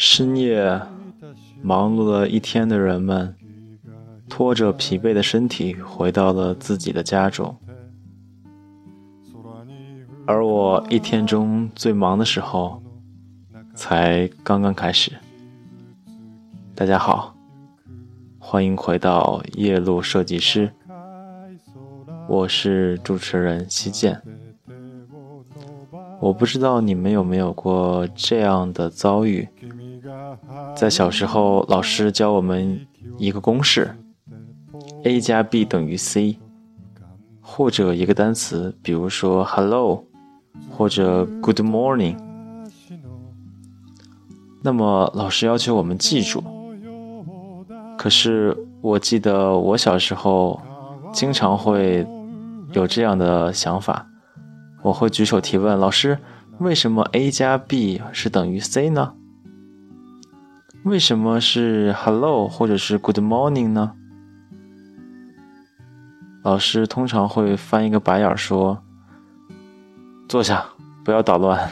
深夜，忙碌了一天的人们，拖着疲惫的身体回到了自己的家中。而我一天中最忙的时候，才刚刚开始。大家好，欢迎回到夜路设计师，我是主持人西建。我不知道你们有没有过这样的遭遇，在小时候，老师教我们一个公式：a 加 b 等于 c，或者一个单词，比如说 hello，或者 good morning。那么老师要求我们记住，可是我记得我小时候经常会有这样的想法。我会举手提问：“老师，为什么 a 加 b 是等于 c 呢？为什么是 hello 或者是 good morning 呢？”老师通常会翻一个白眼说：“坐下，不要捣乱。”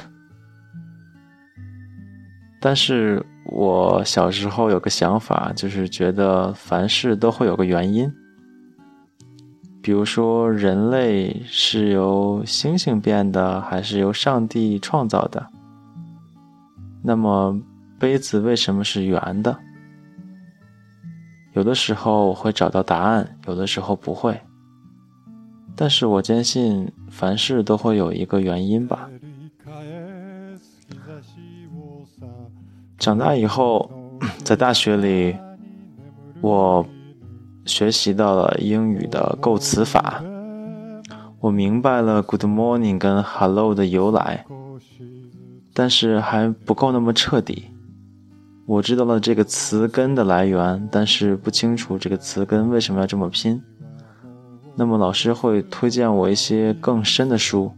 但是我小时候有个想法，就是觉得凡事都会有个原因。比如说，人类是由星星变的，还是由上帝创造的？那么，杯子为什么是圆的？有的时候我会找到答案，有的时候不会。但是我坚信，凡事都会有一个原因吧。长大以后，在大学里，我。学习到了英语的构词法，我明白了 “good morning” 跟 “hello” 的由来，但是还不够那么彻底。我知道了这个词根的来源，但是不清楚这个词根为什么要这么拼。那么老师会推荐我一些更深的书，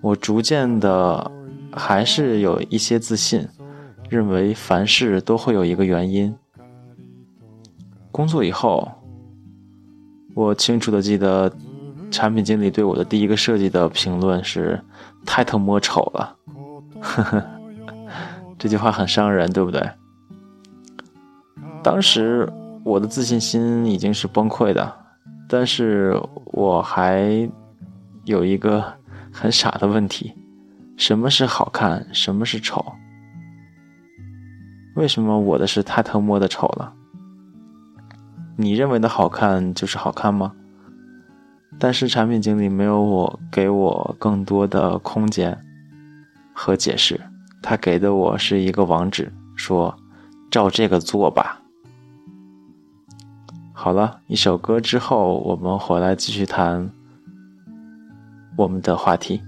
我逐渐的还是有一些自信，认为凡事都会有一个原因。工作以后。我清楚的记得，产品经理对我的第一个设计的评论是：“太他妈丑了。”呵呵，这句话很伤人，对不对？当时我的自信心已经是崩溃的，但是我还有一个很傻的问题：什么是好看？什么是丑？为什么我的是太他妈的丑了？你认为的好看就是好看吗？但是产品经理没有我给我更多的空间和解释，他给的我是一个网址，说照这个做吧。好了一首歌之后，我们回来继续谈我们的话题。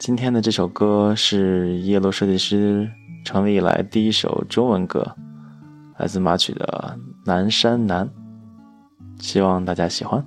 今天的这首歌是叶落设计师成立以来第一首中文歌。来自马曲的《南山南》，希望大家喜欢。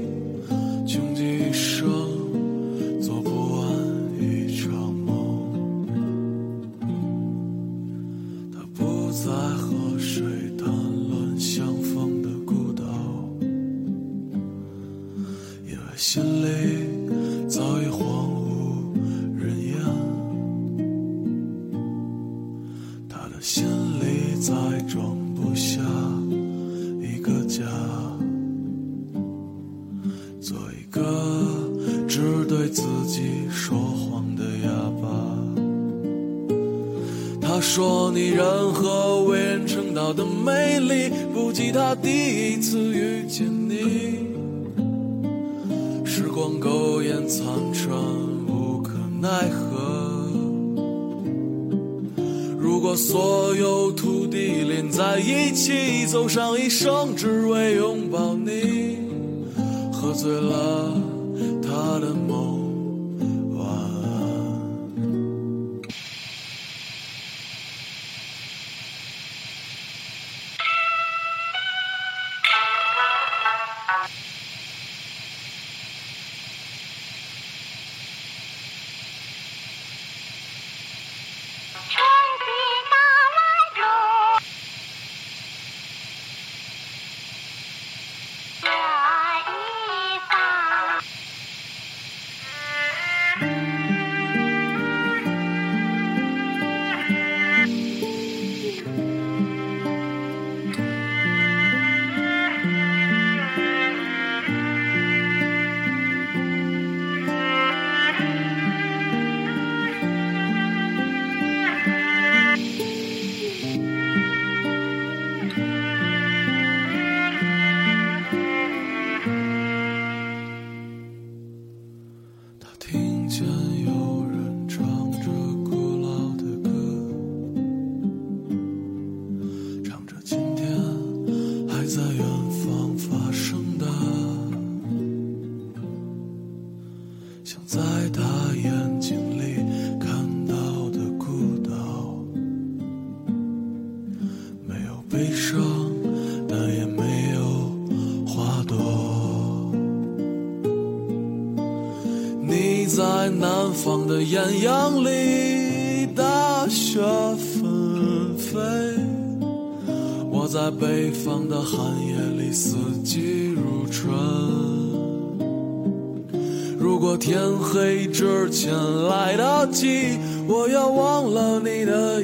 艳阳里，大雪纷飞；我在北方的寒夜里，四季如春。如果天黑之前来得及，我要忘了你的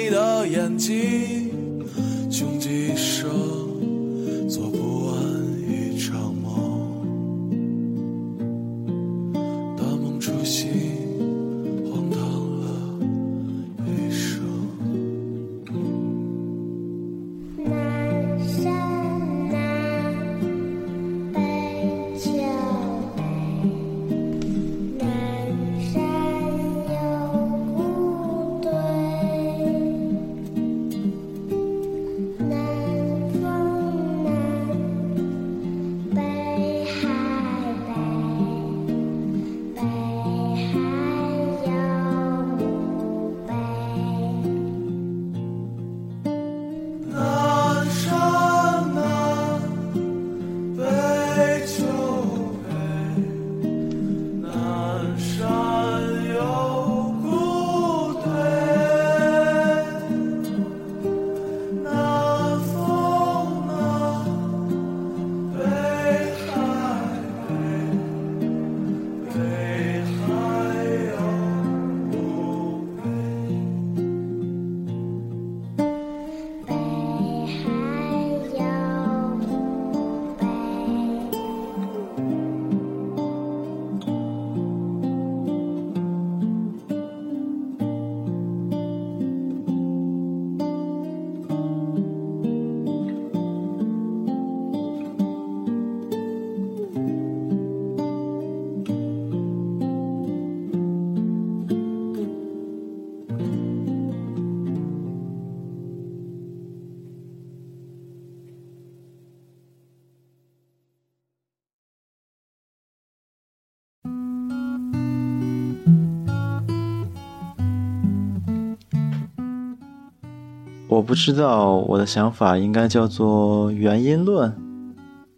我不知道我的想法应该叫做原因论，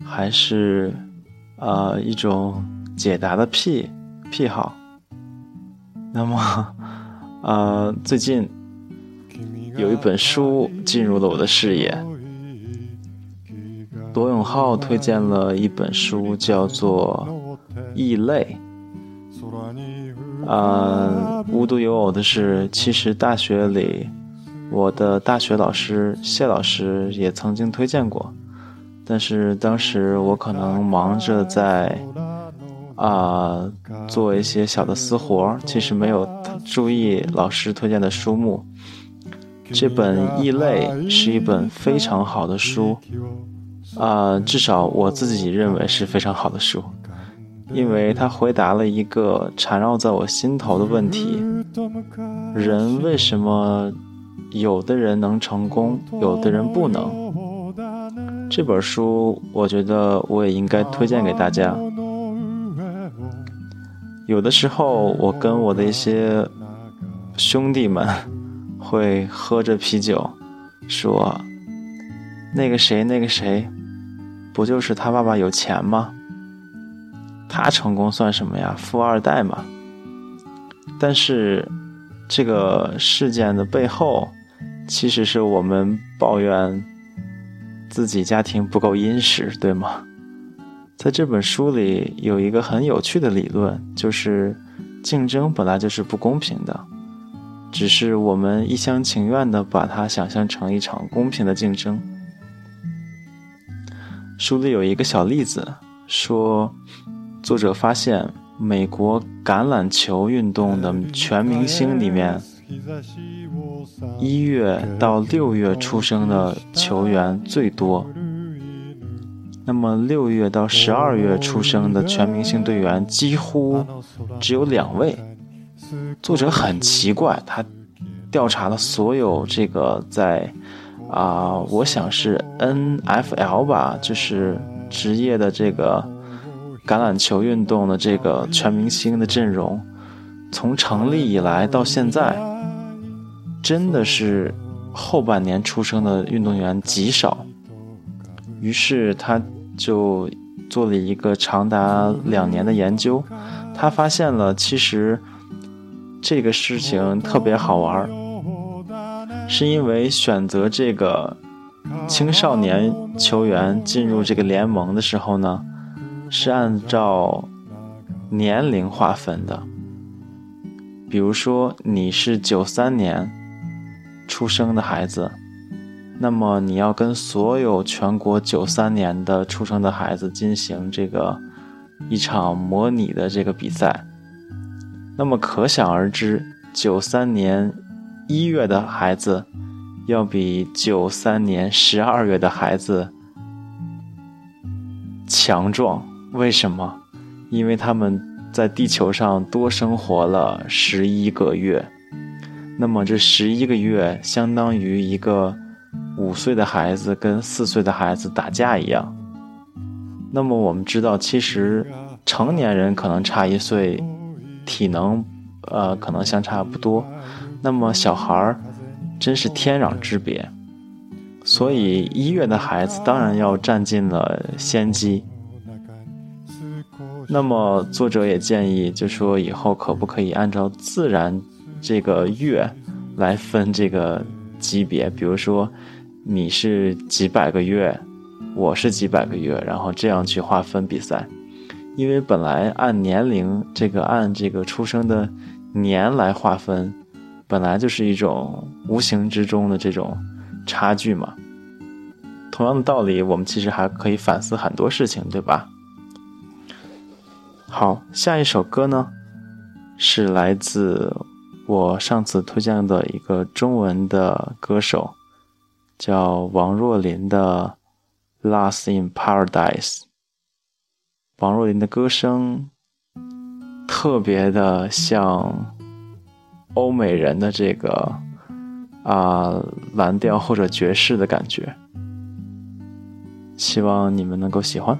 还是啊、一种解答的癖癖好。那么，呃，最近有一本书进入了我的视野，罗永浩推荐了一本书，叫做《异类》。啊、无独有偶的是，其实大学里，我的大学老师谢老师也曾经推荐过，但是当时我可能忙着在啊、做一些小的私活儿，其实没有注意老师推荐的书目。这本《异类》是一本非常好的书，啊、至少我自己认为是非常好的书，因为它回答了一个缠绕在我心头的问题：人为什么有的人能成功，有的人不能？这本书，我觉得我也应该推荐给大家。有的时候，我跟我的一些兄弟们 会喝着啤酒，说：“那个谁，那个谁，不就是他爸爸有钱吗？他成功算什么呀？富二代嘛。”但是，这个事件的背后，其实是我们抱怨自己家庭不够殷实，对吗？在这本书里有一个很有趣的理论，就是竞争本来就是不公平的，只是我们一厢情愿地把它想象成一场公平的竞争。书里有一个小例子，说作者发现美国橄榄球运动的全明星里面，一月到六月出生的球员最多。那么六月到十二月出生的全明星队员几乎只有两位。作者很奇怪，他调查了所有这个在啊，我想是 NFL 吧，就是职业的这个橄榄球运动的这个全明星的阵容，从成立以来到现在，真的是后半年出生的运动员极少。于是他就做了一个长达两年的研究，他发现了其实这个事情特别好玩儿，是因为选择这个青少年球员进入这个联盟的时候呢，是按照年龄划分的。比如说你是九三年出生的孩子。那么你要跟所有全国九三年的出生的孩子进行这个一场模拟的这个比赛，那么可想而知，九三年一月的孩子要比九三年十二月的孩子强壮。为什么？因为他们在地球上多生活了十一个月。那么这十一个月相当于一个。五岁的孩子跟四岁的孩子打架一样。那么我们知道，其实成年人可能差一岁，体能呃可能相差不多。那么小孩儿真是天壤之别。所以一月的孩子当然要占尽了先机。那么作者也建议，就说以后可不可以按照自然这个月来分这个级别，比如说。你是几百个月，我是几百个月，然后这样去划分比赛，因为本来按年龄这个按这个出生的年来划分，本来就是一种无形之中的这种差距嘛。同样的道理，我们其实还可以反思很多事情，对吧？好，下一首歌呢，是来自我上次推荐的一个中文的歌手。叫王若琳的《Lost in Paradise》。王若琳的歌声特别的像欧美人的这个啊蓝调或者爵士的感觉，希望你们能够喜欢。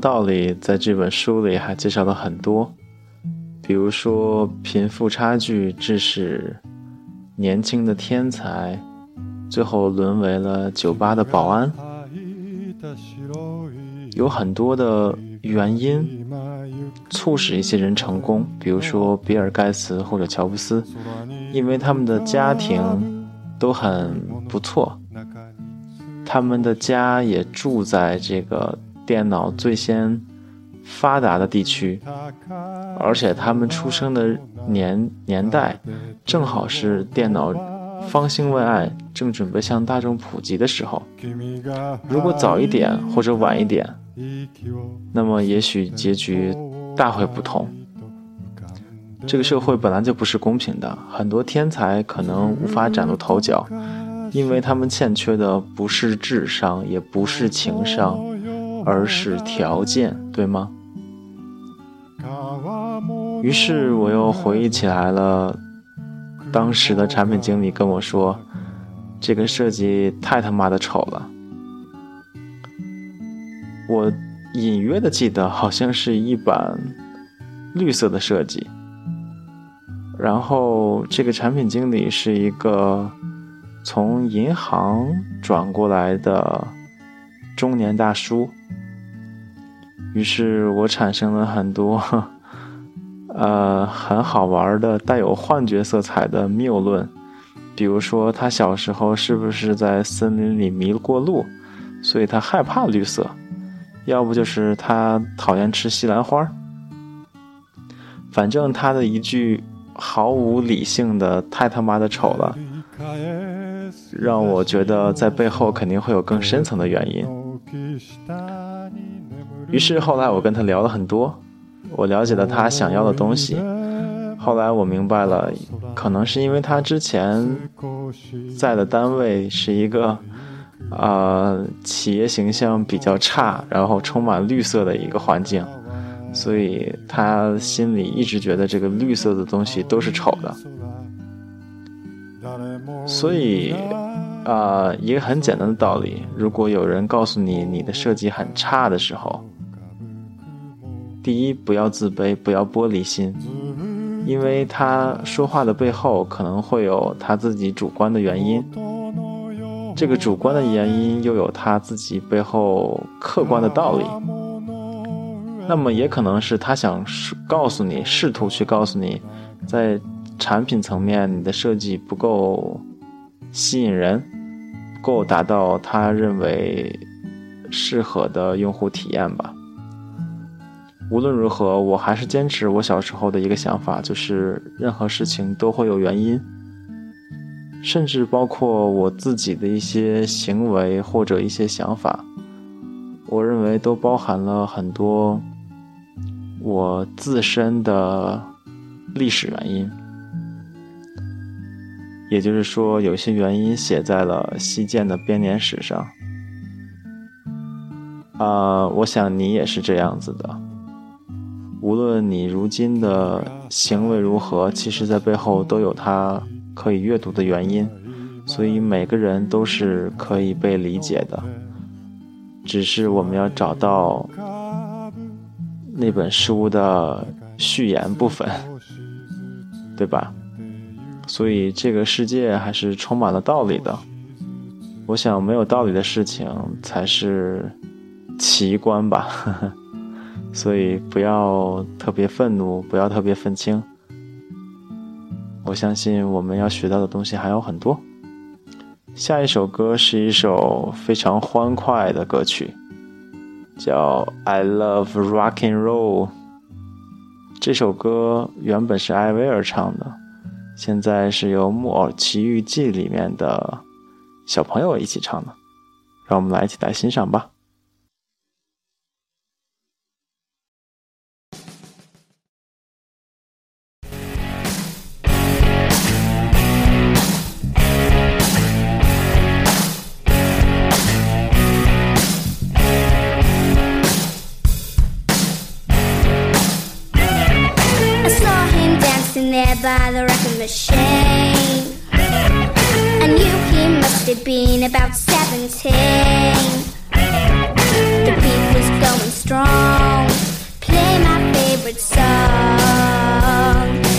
道理，在这本书里还介绍了很多，比如说贫富差距致使年轻的天才最后沦为了酒吧的保安，有很多的原因促使一些人成功，比如说比尔盖茨或者乔布斯，因为他们的家庭都很不错，他们的家也住在这个电脑最先发达的地区，而且他们出生的年年代正好是电脑方兴未艾，正准备向大众普及的时候。如果早一点或者晚一点，那么也许结局大会不同。这个社会本来就不是公平的，很多天才可能无法崭露头角，因为他们欠缺的不是智商，也不是情商，而是条件，对吗？于是我又回忆起来了，当时的产品经理跟我说：“这个设计太他妈的丑了。”我隐约的记得好像是一版绿色的设计，然后这个产品经理是一个从银行转过来的中年大叔，于是我产生了很多 呃很好玩的带有幻觉色彩的谬论，比如说他小时候是不是在森林里迷了过路，所以他害怕绿色。要不就是他讨厌吃西兰花，反正他的一句毫无理性的“太他妈的丑了”，让我觉得在背后肯定会有更深层的原因。于是后来我跟他聊了很多，我了解了他想要的东西。后来我明白了，可能是因为他之前在的单位是一个。呃，企业形象比较差，然后充满绿色的一个环境，所以他心里一直觉得这个绿色的东西都是丑的。所以，啊，一个很简单的道理，如果有人告诉你你的设计很差的时候，第一，不要自卑，不要玻璃心，因为他说话的背后可能会有他自己主观的原因。这个主观的原因又有他自己背后客观的道理，那么也可能是他想告诉你，试图去告诉你，在产品层面你的设计不够吸引人，够达到他认为适合的用户体验吧。无论如何，我还是坚持我小时候的一个想法，就是任何事情都会有原因。甚至包括我自己的一些行为或者一些想法，我认为都包含了很多我自身的历史原因。也就是说，有些原因写在了西建的编年史上。啊，我想你也是这样子的。无论你如今的行为如何，其实在背后都有它可以阅读的原因，所以每个人都是可以被理解的，只是我们要找到那本书的序言部分，对吧？所以这个世界还是充满了道理的。我想，没有道理的事情才是奇观吧。所以不要特别愤怒，不要特别愤青。我相信我们要学到的东西还有很多。下一首歌是一首非常欢快的歌曲，叫《I Love Rock and Roll》。这首歌原本是艾薇儿唱的，现在是由《木偶奇遇记》里面的小朋友一起唱的。让我们来一起来欣赏吧。There by the record machine. I knew he must have been about 17. The beat was going strong. Play my favorite song.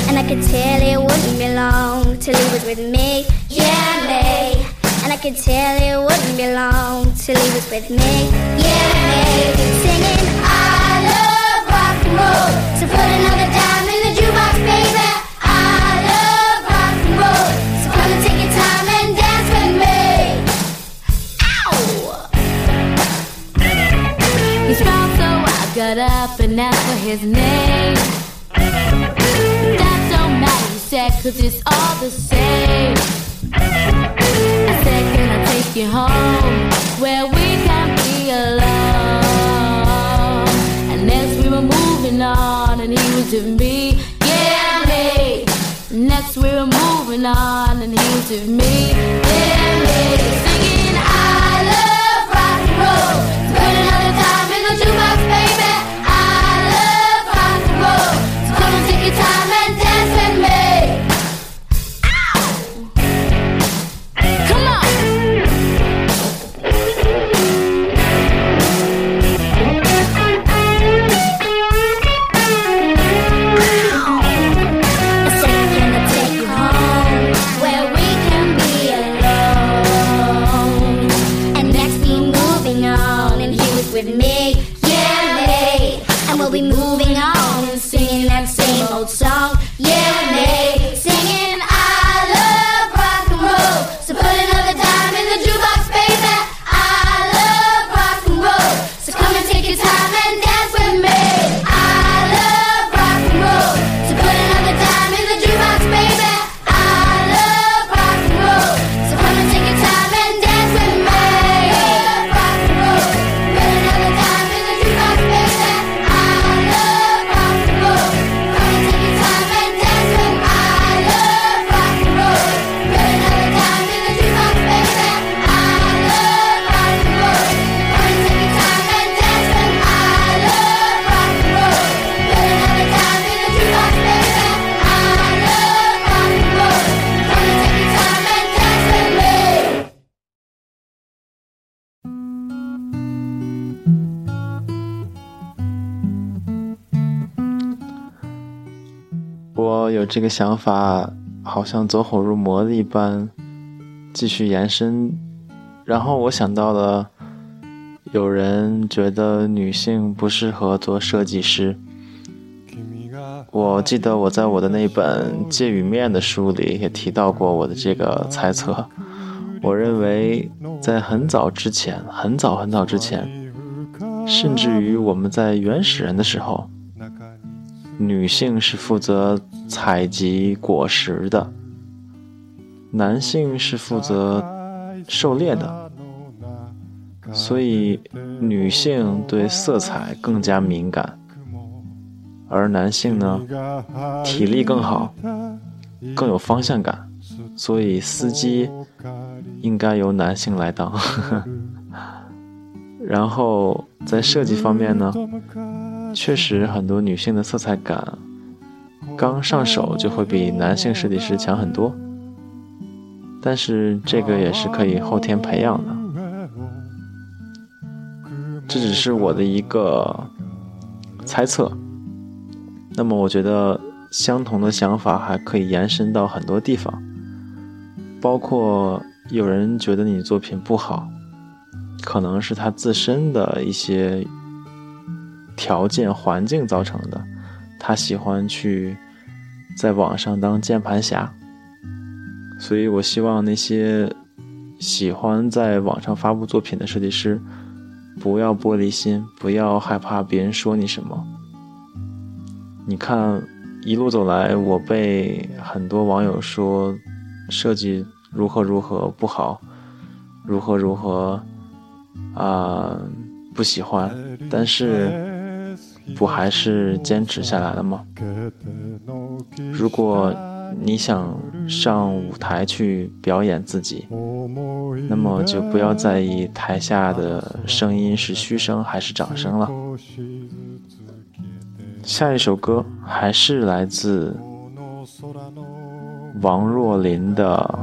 And I could tell it wouldn't be long till he was with me. Yeah, me. And I could tell it wouldn't be long till he was with me. Yeah, me. Singing, I love rock and roll. So put another dime in the jukebox, baby. Up for his name. That don't matter, he said, cause it's all the same. I said, can I take you home where we can be alone? And next we were moving on and he was with me, yeah, me. Next we were moving on and he was with me, yeah, me. Singing, I love rock and roll. Put another the time 这个想法，好像走火入魔的一般，继续延伸。然后我想到了，有人觉得女性不适合做设计师。我记得我在我的那本《界与面》的书里也提到过我的这个猜测。我认为，在很早之前，很早很早之前，甚至于我们在原始人的时候，女性是负责采集果实的，男性是负责狩猎的，所以女性对色彩更加敏感，而男性呢，体力更好，更有方向感，所以司机应该由男性来当。然后在设计方面呢，确实很多女性的色彩感刚上手就会比男性设计师强很多，但是这个也是可以后天培养的。这只是我的一个猜测。那么，我觉得相同的想法还可以延伸到很多地方，包括有人觉得你作品不好，可能是他自身的一些条件环境造成的。他喜欢去在网上当键盘侠，所以我希望那些喜欢在网上发布作品的设计师，不要玻璃心，不要害怕别人说你什么。你看，一路走来，我被很多网友说设计如何如何不好，如何如何啊不喜欢，但是不还是坚持下来了吗？如果你想上舞台去表演自己，那么就不要在意台下的声音是嘘声还是掌声了。下一首歌还是来自王若琳的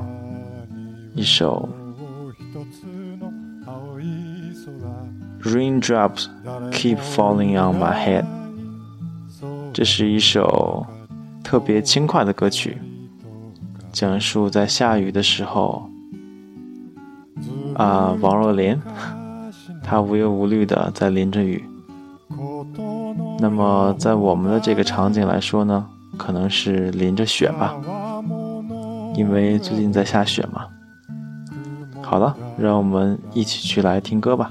一首《Raindrops Keep Falling on My Head》，这是一首特别轻快的歌曲，讲述在下雨的时候，啊，王若琳，她无忧无虑的在淋着雨。那么，在我们的这个场景来说呢，可能是淋着雪吧，因为最近在下雪嘛。好了，让我们一起去来听歌吧。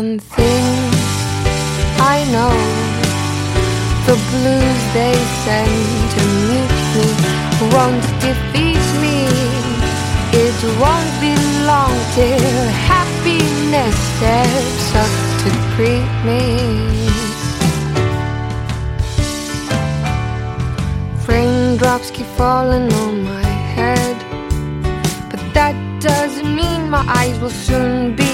one thing I know the blues they send to meet me won't defeat me. It won't be long till happiness steps up to greet me. Raindrops keep falling on my head, but that doesn't mean my eyes will soon be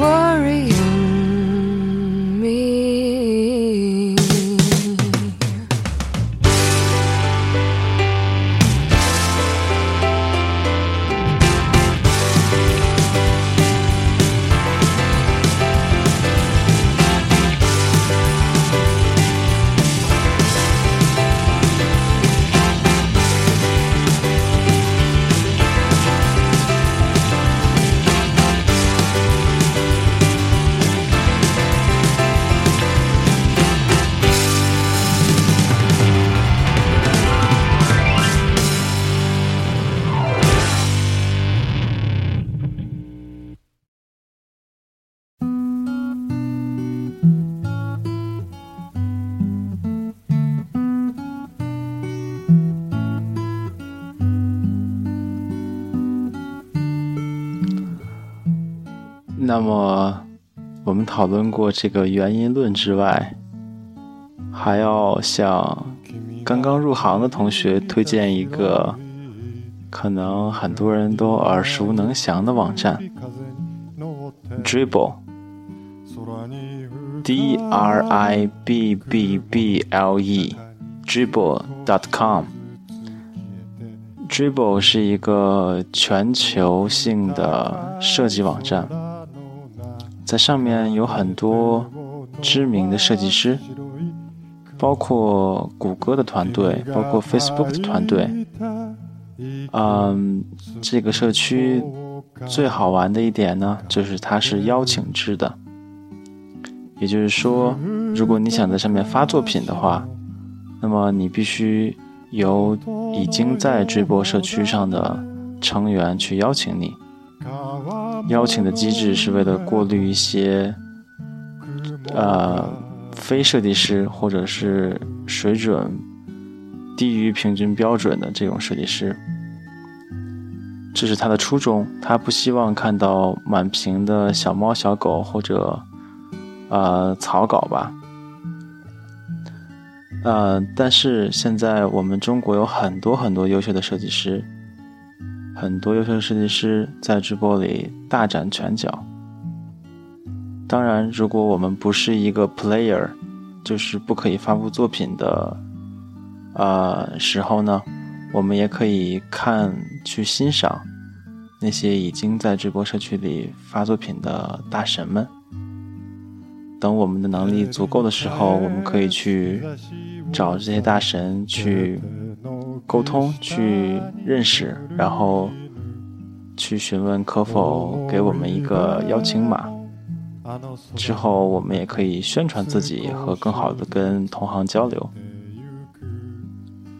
worry 那么，我们讨论过这个原因论之外，还要向刚刚入行的同学推荐一个可能很多人都耳熟能详的网站 ——Dribble，D R I B B B L E，Dribble.com。Dribble 是一个全球性的设计网站，在上面有很多知名的设计师，包括谷歌的团队，包括 Facebook 的团队。嗯，这个社区最好玩的一点呢，就是它是邀请制的，也就是说，如果你想在上面发作品的话，那么你必须。由已经在追播社区上的成员去邀请你，邀请的机制是为了过滤一些呃非设计师或者是水准低于平均标准的这种设计师，这是他的初衷，他不希望看到满屏的小猫小狗或者呃草稿吧。呃，但是现在我们中国有很多很多优秀的设计师，很多优秀设计师在直播里大展拳脚。当然，如果我们不是一个 player，就是不可以发布作品的，呃时候呢，我们也可以看去欣赏那些已经在直播社区里发作品的大神们。等我们的能力足够的时候，我们可以去。找这些大神去沟通、去认识，然后去询问可否给我们一个邀请码。之后我们也可以宣传自己和更好的跟同行交流。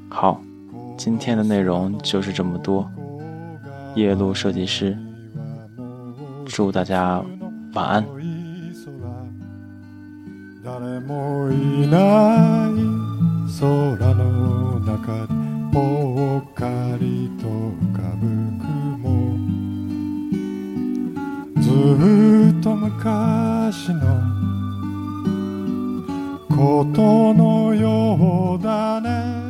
好，今天的内容就是这么多。夜路设计师，祝大家晚安。ぽっかりと浮かぶ雲。ずっと昔のことのようだね。